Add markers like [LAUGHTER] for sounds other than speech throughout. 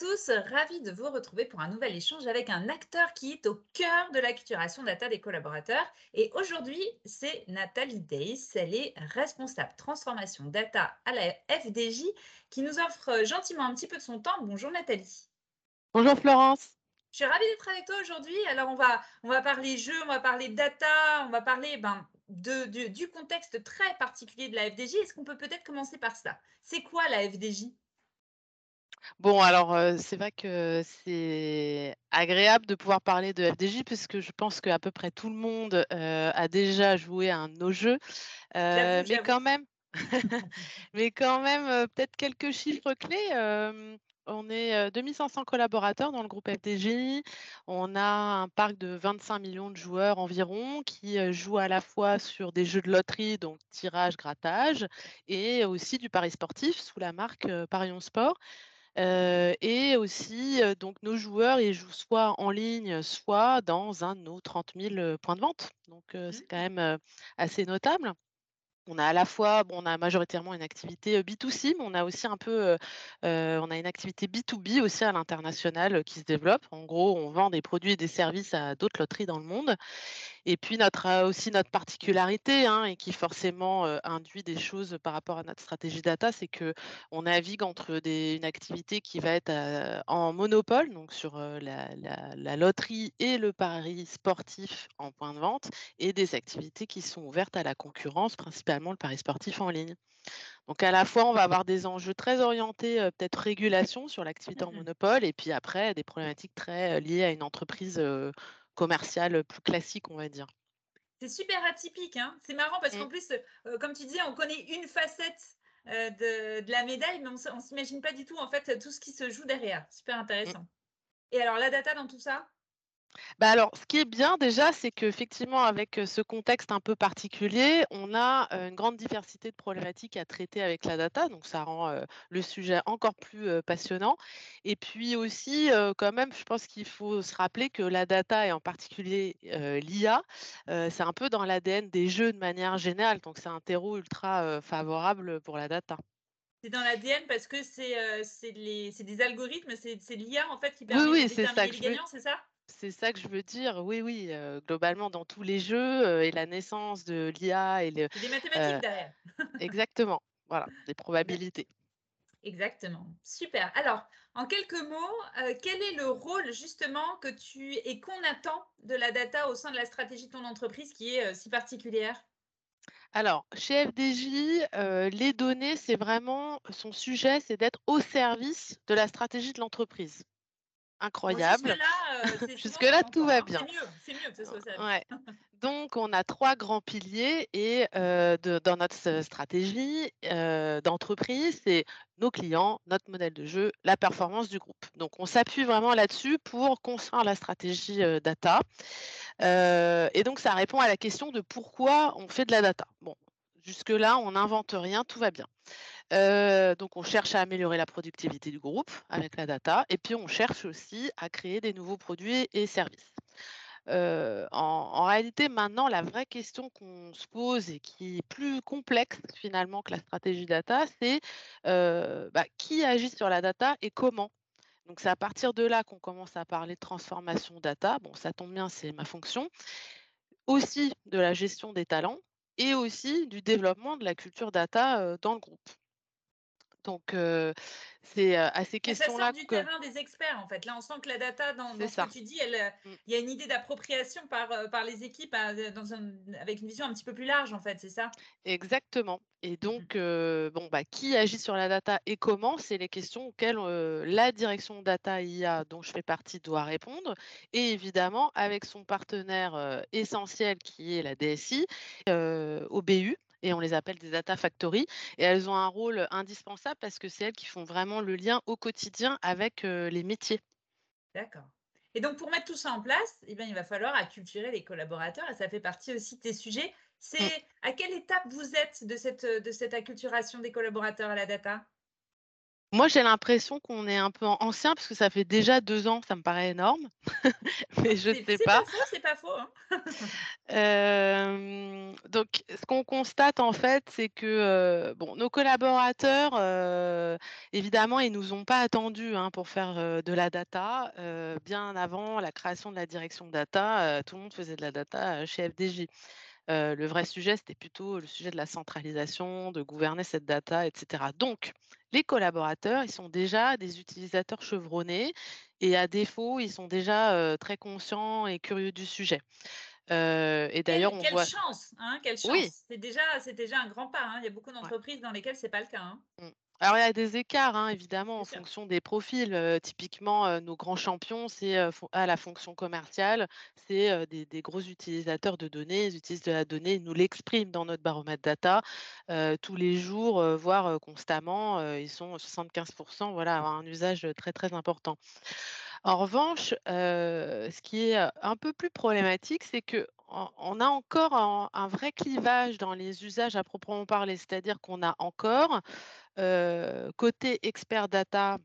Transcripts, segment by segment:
tous, ravi de vous retrouver pour un nouvel échange avec un acteur qui est au cœur de l'acculturation data des collaborateurs. Et aujourd'hui, c'est Nathalie Days. Elle est responsable transformation data à la FDJ qui nous offre gentiment un petit peu de son temps. Bonjour Nathalie. Bonjour Florence. Je suis ravie d'être avec toi aujourd'hui. Alors, on va, on va parler jeu, on va parler data, on va parler ben, de, du contexte très particulier de la FDJ. Est-ce qu'on peut peut-être commencer par ça? C'est quoi la FDJ Bon, alors, c'est vrai que c'est agréable de pouvoir parler de FDJ puisque je pense qu'à peu près tout le monde a déjà joué à un de nos jeux. [LAUGHS] mais quand même, mais quand même, peut-être quelques [LAUGHS] chiffres clés. on est 2500 collaborateurs dans le groupe FDJ. On a un parc de 25 millions de joueurs environ qui jouent à la fois sur des jeux de loterie, donc tirage, grattage, et aussi du pari sportif sous la marque Parion Sport et aussi, donc nos joueurs, ils jouent soit en ligne, soit dans un de nos 30 000 points de vente. Donc, c'est quand même assez notable. On a à la fois, bon, on a majoritairement une activité B2C, mais on a aussi un peu, on a une activité B2B aussi à l'international qui se développe. En gros, on vend des produits et des services à d'autres loteries dans le monde. Et puis notre, aussi notre particularité, hein, et qui forcément induit des choses par rapport à notre stratégie data, c'est que on navigue entre des, une activité qui va être en monopole, donc sur la, la, loterie et le pari sportif en point de vente, et des activités qui sont ouvertes à la concurrence, principalement le pari sportif en ligne. Donc à la fois, on va avoir des enjeux très orientés, peut-être régulation sur l'activité en mmh monopole, et puis après, des problématiques très liées à une entreprise commerciale plus classique, on va dire. C'est super atypique, hein c'est marrant parce qu'en mmh. plus, comme tu disais, on connaît une facette de, de, la médaille, mais on ne s'imagine pas du tout en fait tout ce qui se joue derrière. Super mmh. intéressant. Et alors la data dans tout ça? Bah, alors, ce qui est bien déjà, c'est qu'effectivement, avec ce contexte un peu particulier, on a une grande diversité de problématiques à traiter avec la data, donc ça rend le sujet encore plus passionnant. Et puis aussi, quand même, je pense qu'il faut se rappeler que la data, et en particulier l'IA, c'est un peu dans l'ADN des jeux de manière générale, donc c'est un terreau ultra favorable pour la data. C'est dans l'ADN parce que c'est des algorithmes, c'est l'IA en fait qui permet de déterminer les gagnants, c'est ça? C'est ça que je veux dire. Oui, oui, globalement, dans tous les jeux et la naissance de l'IA et le. des mathématiques derrière. [LAUGHS] exactement. Voilà, des probabilités. Exactement. Super. Alors, en quelques mots, quel est le rôle justement que tu et qu'on attend de la data au sein de la stratégie de ton entreprise qui est si particulière? Alors, chez FDJ, les données, c'est vraiment son sujet, c'est d'être au service de la stratégie de l'entreprise incroyable. [LAUGHS] Jusque-là, euh, tout va bien. C'est mieux, mieux, que ce soit ça. Donc, on a trois grands piliers et euh, dans notre stratégie euh, d'entreprise, c'est nos clients, notre modèle de jeu, la performance du groupe. Donc, on s'appuie vraiment là-dessus pour construire la stratégie data. et donc, ça répond à la question de pourquoi on fait de la data. Bon, jusque-là, on n'invente rien, tout va bien donc, on cherche à améliorer la productivité du groupe avec la data, et puis on cherche aussi à créer des nouveaux produits et services. en, réalité, maintenant, la vraie question qu'on se pose et qui est plus complexe finalement que la stratégie data, c'est bah, qui agit sur la data et comment? Donc, c'est à partir de là qu'on commence à parler de transformation data. Bon, ça tombe bien, c'est ma fonction. Aussi de la gestion des talents et aussi du développement de la culture data dans le groupe. Donc, c'est à ces questions-là. Ça sort du terrain des experts, en fait. Là, on sent que la data, dans, ce que tu dis, mmh. il y a une idée d'appropriation par, par les équipes dans avec une vision un petit peu plus large, en fait, c'est ça? Exactement. Et mmh. donc, bon, bah, qui agit sur la data et comment, c'est les questions auxquelles la direction data IA, dont je fais partie, doit répondre. Et évidemment, avec son partenaire essentiel qui est la DSI, au BU, et on les appelle des data factories. Et elles ont un rôle indispensable parce que c'est elles qui font vraiment le lien au quotidien avec les métiers. D'accord. Et donc, pour mettre tout ça en place, eh bien, il va falloir acculturer les collaborateurs et ça fait partie aussi de tes sujets. Mmh. C'est à quelle étape vous êtes de cette, de cette acculturation des collaborateurs à la data? Moi, j'ai l'impression qu'on est un peu ancien parce que ça fait déjà deux ans, ça me paraît énorme, [LAUGHS] mais je ne sais pas. C'est pas faux, c'est pas faux. Hein. [LAUGHS] donc, ce qu'on constate en fait, c'est que bon, nos collaborateurs, évidemment, ils nous ont pas attendus hein, pour faire de la data. bien avant la création de la direction data, tout le monde faisait de la data chez FDJ. Le vrai sujet, c'était plutôt le sujet de la centralisation, de gouverner cette data, etc. Donc, les collaborateurs, ils sont déjà des utilisateurs chevronnés et à défaut, ils sont déjà très conscients et curieux du sujet. et d'ailleurs, on quelle voit. chance, hein, quelle chance. Oui. C'est déjà, c'est déjà un grand pas. hein. Il y a beaucoup d'entreprises dans lesquelles c'est pas le cas. hein. Alors, il y a des écarts, hein, évidemment, en fonction des profils. Euh, typiquement, euh, nos grands champions, c'est euh, à la fonction commerciale, c'est des, des gros utilisateurs de données. Ils utilisent de la donnée, ils nous l'expriment dans notre baromètre data tous les jours, voire constamment. ils sont 75%, voilà, à un usage très, très important. En revanche, ce qui est un peu plus problématique, c'est que on a encore un, un vrai clivage dans les usages à proprement parler, c'est-à-dire qu'on a encore côté expert data,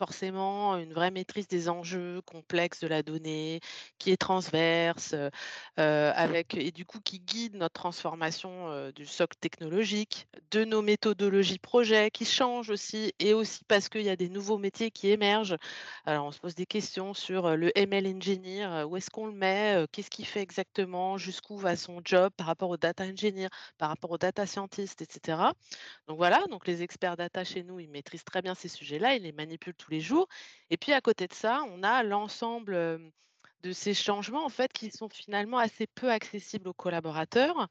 forcément une vraie maîtrise des enjeux complexes de la donnée, qui est transverse, heu heu, avec et du coup qui guide notre transformation, heu, du socle technologique, de nos méthodologies projets qui changent aussi et aussi parce qu'il y a des nouveaux métiers qui émergent. Alors on se pose des questions sur, le ML engineer, où est-ce qu'on le met? Qu'est-ce qu'il fait exactement? Jusqu'où va son job par rapport au data engineer, par rapport au data scientist et cetera. Donc voilà, donc les experts data chez nous, ils maîtrisent très bien ces sujets-là, ils les manipulent tous les jours. Et puis à côté de ça, on a l'ensemble de ces changements en fait qui sont finalement assez peu accessibles aux collaborateurs.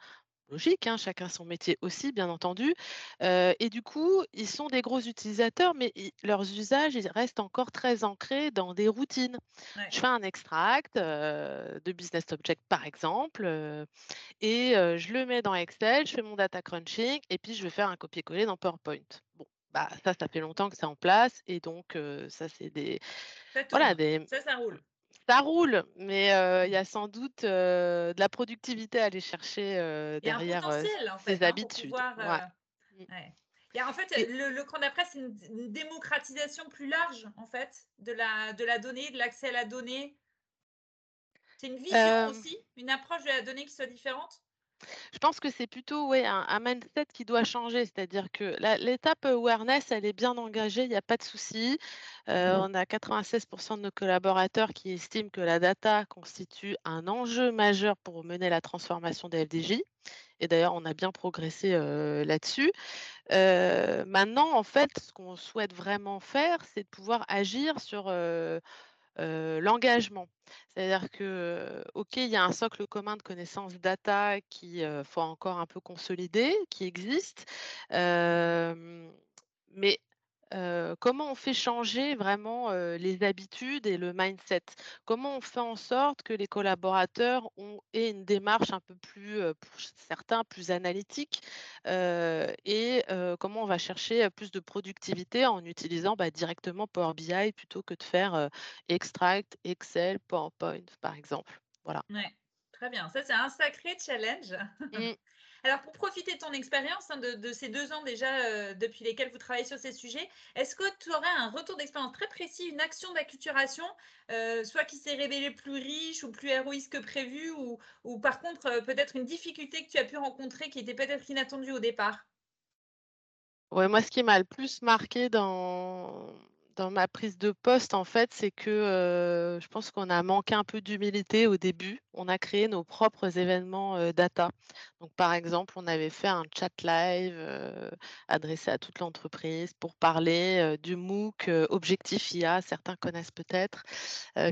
Logique, hein, chacun son métier aussi, bien entendu. Euh, et du coup, ils sont des gros utilisateurs, mais ils- leurs usages, ils restent encore très ancrés dans des routines. Ouais. Je fais un extract euh, de Business Object, par exemple. euh, et je le mets dans Excel, je fais mon data crunching et puis je vais faire un copier-coller dans PowerPoint. Bon, bah, ça, ça fait longtemps que c'est en place et donc ça, c'est des Ça voilà, des Ça, ça roule. ça roule, mais il y a sans doute, de la productivité à aller chercher, derrière, en fait, ces hein, habitudes. pouvoir. Ouais. Mmh ouais. Il y a, en fait, et le, le cran d'après, c'est une, une démocratisation plus large, en fait, de la, de la donnée, de l'accès à la donnée. C'est une vision aussi, une approche de la donnée qui soit différente? Je pense que c'est plutôt ouais, un, un mindset qui doit changer, c'est-à-dire que l'étape awareness, elle est bien engagée, il n'y a pas de souci. Euh, on a 96% de nos collaborateurs qui estiment que la data constitue un enjeu majeur pour mener la transformation des FDJ. Et d'ailleurs, on a bien progressé euh, là-dessus. Euh, maintenant, en fait, ce qu'on souhaite vraiment faire, c'est de pouvoir agir sur euh, Heu, l'engagement. C'est-à-dire que, OK, il y a un socle commun de connaissances data qui, heu, faut encore un peu consolider, qui existe. Hem, mais, comment on fait changer vraiment, les habitudes et le mindset? Comment on fait en sorte que les collaborateurs ont aient une démarche un peu plus, pour certains, plus analytique? Et comment on va chercher, plus de productivité en utilisant, bah, directement Power BI plutôt que de faire, Extract, Excel, PowerPoint, par exemple? Voilà. Ouais, très bien. Ça, c'est un sacré challenge. Mmh. [LAUGHS] Alors, pour profiter de ton expérience, hein, de, ces deux ans déjà euh, depuis lesquels vous travaillez sur ces sujets, est-ce que tu aurais un retour d'expérience très précis, une action d'acculturation, euh, soit qui s'est révélée plus riche ou plus héroïste que prévu, ou, ou par contre, euh, peut-être une difficulté que tu as pu rencontrer qui était peut-être inattendue au départ? Ouais, moi, ce qui m'a le plus marqué dans dans ma prise de poste, en fait, c'est que, heu, je pense qu'on a manqué un peu d'humilité au début. On a créé nos propres événements, heu, data. Donc, par exemple, on avait fait un chat live, heu, adressé à toute l'entreprise pour parler, du MOOC, Objectif IA, certains connaissent peut-être,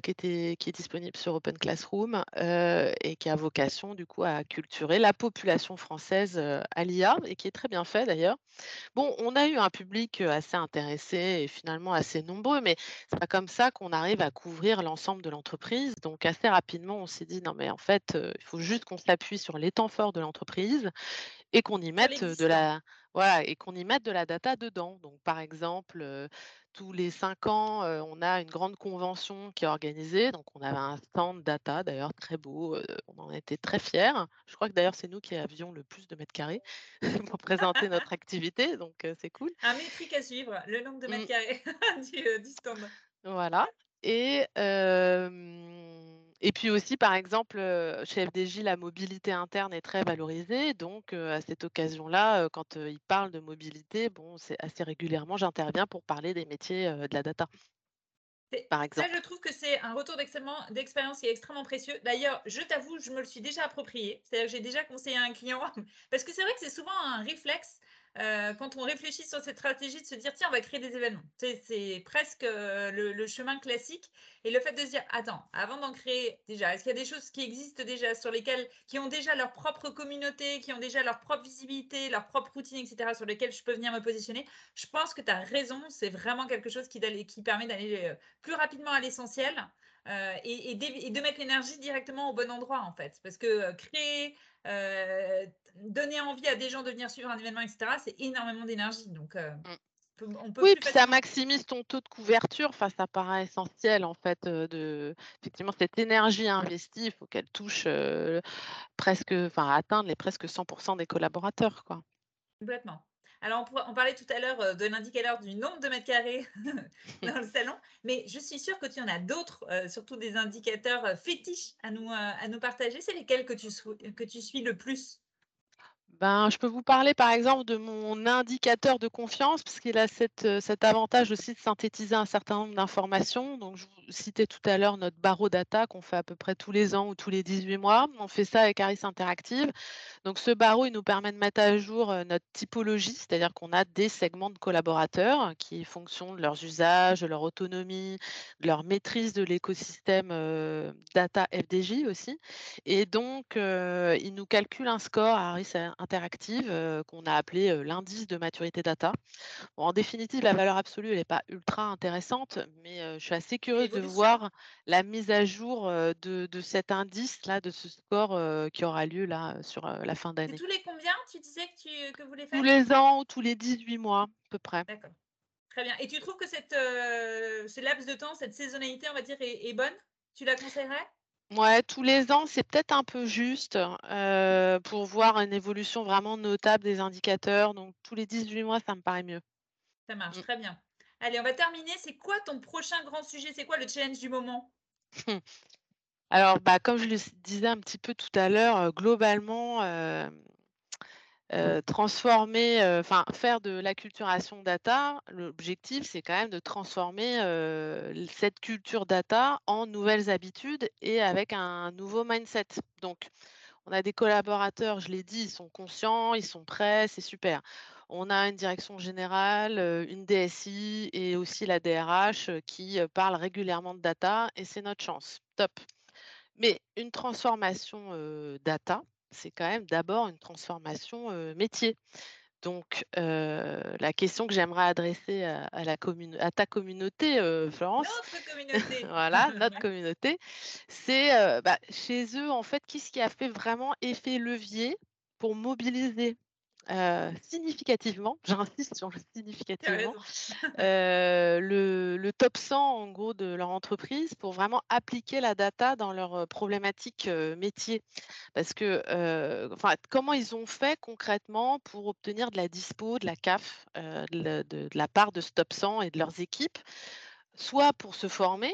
qui qui est disponible sur Open Classroom, et qui a vocation, du coup, à acculturer la population française, à l'IA et qui est très bien fait d'ailleurs. Bon, on a eu un public, assez intéressé et finalement assez nombreux, mais c'est pas comme ça qu'on arrive à couvrir l'ensemble de l'entreprise. Donc assez rapidement, on s'est dit: «Non mais en fait, il faut juste qu'on s'appuie sur les temps forts de l'entreprise et qu'on y mette, de la voilà et qu'on y mette de la data dedans. Donc par exemple, tous les 5 ans, on a une grande convention qui est organisée, donc on avait un stand data d'ailleurs très beau, on en était très fiers. Je crois que d'ailleurs c'est nous qui avions le plus de mètres carrés [LAUGHS] pour présenter [LAUGHS] notre activité, donc c'est cool. Un métrique à suivre, le nombre de mètres Mmh. carrés [LAUGHS] du, du stand. Voilà et Et puis aussi, par exemple, chez FDJ, la mobilité interne est très valorisée. Donc, à cette occasion-là, quand ils parlent de mobilité, bon, c'est assez régulièrement, j'interviens pour parler des métiers de la data. Par exemple. Ça, je trouve que c'est un retour d'expérience qui est extrêmement précieux. D'ailleurs, je t'avoue, je me le suis déjà approprié. C'est-à-dire que j'ai déjà conseillé à un client, [LAUGHS] parce que c'est vrai que c'est souvent un réflexe euh, quand on réfléchit sur cette stratégie de se dire tiens on va créer des événements. C'est presque euh, le, chemin classique. Et le fait de se dire attends avant d'en créer déjà est-ce qu'il y a des choses qui existent déjà sur lesquelles qui ont déjà leur propre communauté qui ont déjà leur propre visibilité leur propre routine etc sur lesquelles je peux venir me positionner? Je pense que tu as raison c'est vraiment quelque chose qui, permet d'aller euh, plus rapidement à l'essentiel et, de mettre l'énergie directement au bon endroit en fait parce que créer donner envie à des gens de venir suivre un événement, etc., c'est énormément d'énergie. Donc, euh, on peut oui, puis ça maximise ton taux de couverture. Enfin, ça paraît essentiel en fait euh, de effectivement cette énergie investie. Il faut qu'elle touche euh, presque, enfin, atteindre les presque 100% des collaborateurs, quoi. Complètement. Alors, on, parlait tout à l'heure de l'indicateur du nombre de mètres carrés [LAUGHS] dans le salon, mais je suis sûre que tu en as d'autres, surtout des indicateurs fétiches à nous, à nous partager. C'est lesquels que tu, que tu suis le plus? Ben, je peux vous parler par exemple de mon indicateur de confiance, puisqu'il a cette, cet avantage aussi de synthétiser un certain nombre d'informations. Donc, je vous citais tout à l'heure notre barreau data qu'on fait à peu près tous les ans ou tous les 18 mois. On fait ça avec Harris Interactive. Donc, ce barreau, il nous permet de mettre à jour notre typologie, c'est-à-dire qu'on a des segments de collaborateurs qui, fonction de leurs usages, de leur autonomie, de leur maîtrise de l'écosystème data FDJ aussi. Et donc, il nous calcule un score à interactive qu'on a appelé l'indice de maturité data. en définitive, la valeur absolue, elle n'est pas ultra intéressante, mais je suis assez curieuse de voir la mise à jour de, cet indice-là, de ce score qui aura lieu là sur la fin d'année. Tous les combien tu disais que, tu, que vous les faites Tous les ans ou tous les 18 mois, à peu près. D'accord. Très bien. Et tu trouves que cette, ce laps de temps, cette saisonnalité, on va dire, est bonne? Tu la conseillerais? Ouais, tous les ans, c'est peut-être un peu juste pour voir une évolution vraiment notable des indicateurs. Donc, tous les 18 mois, ça me paraît mieux. Ça marche, mmh. très bien. Allez, on va terminer. C'est quoi ton prochain grand sujet? C'est quoi le challenge du moment? [LAUGHS] Alors, bah, comme je le disais un petit peu tout à l'heure, globalement, transformer, enfin faire de l'acculturation data, l'objectif c'est quand même de transformer cette culture data en nouvelles habitudes et avec un nouveau mindset. Donc, on a des collaborateurs, je l'ai dit, ils sont conscients, ils sont prêts, c'est super. On a une direction générale, une DSI et aussi la DRH qui parlent régulièrement de data et c'est notre chance. Top. Mais une transformation data, c'est quand même d'abord une transformation métier. Donc, la question que j'aimerais adresser à, la à ta communauté, Florence, notre [LAUGHS] communauté, voilà, notre communauté, c'est bah, chez eux, en fait, qu'est-ce qui a fait vraiment effet levier pour mobiliser significativement, [LAUGHS] j'insiste sur le significativement, [LAUGHS] le, top 100 en gros de leur entreprise pour vraiment appliquer la data dans leurs problématiques métiers. Parce que, enfin, comment ils ont fait concrètement pour obtenir de la dispo, de la CAF, de, de, la part de ce top 100 et de leurs équipes, soit pour se former,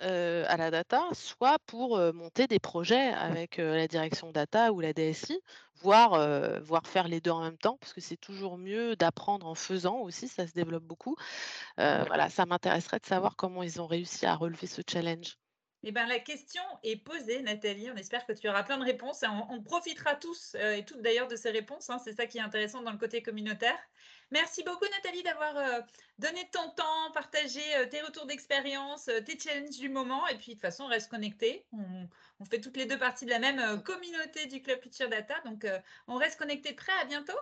à la data, soit pour monter des projets avec la direction data ou la DSI, voire, voire faire les deux en même temps, parce que c'est toujours mieux d'apprendre en faisant aussi, ça se développe beaucoup. voilà, ça m'intéresserait de savoir comment ils ont réussi à relever ce challenge. Eh ben, la question est posée, Nathalie. On espère que tu auras plein de réponses. On, profitera tous et toutes d'ailleurs de ces réponses. Hein. C'est ça qui est intéressant dans le côté communautaire. Merci beaucoup, Nathalie, d'avoir euh, donné ton temps, partagé euh, tes retours d'expérience, euh, tes challenges du moment. Et puis, de toute façon, on reste connectés. On, fait toutes les deux parties de la même communauté du Club Future Data. Donc, on reste connectés prêt. À bientôt.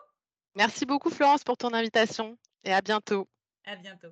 Merci beaucoup, Florence, pour ton invitation. Et à bientôt. À bientôt.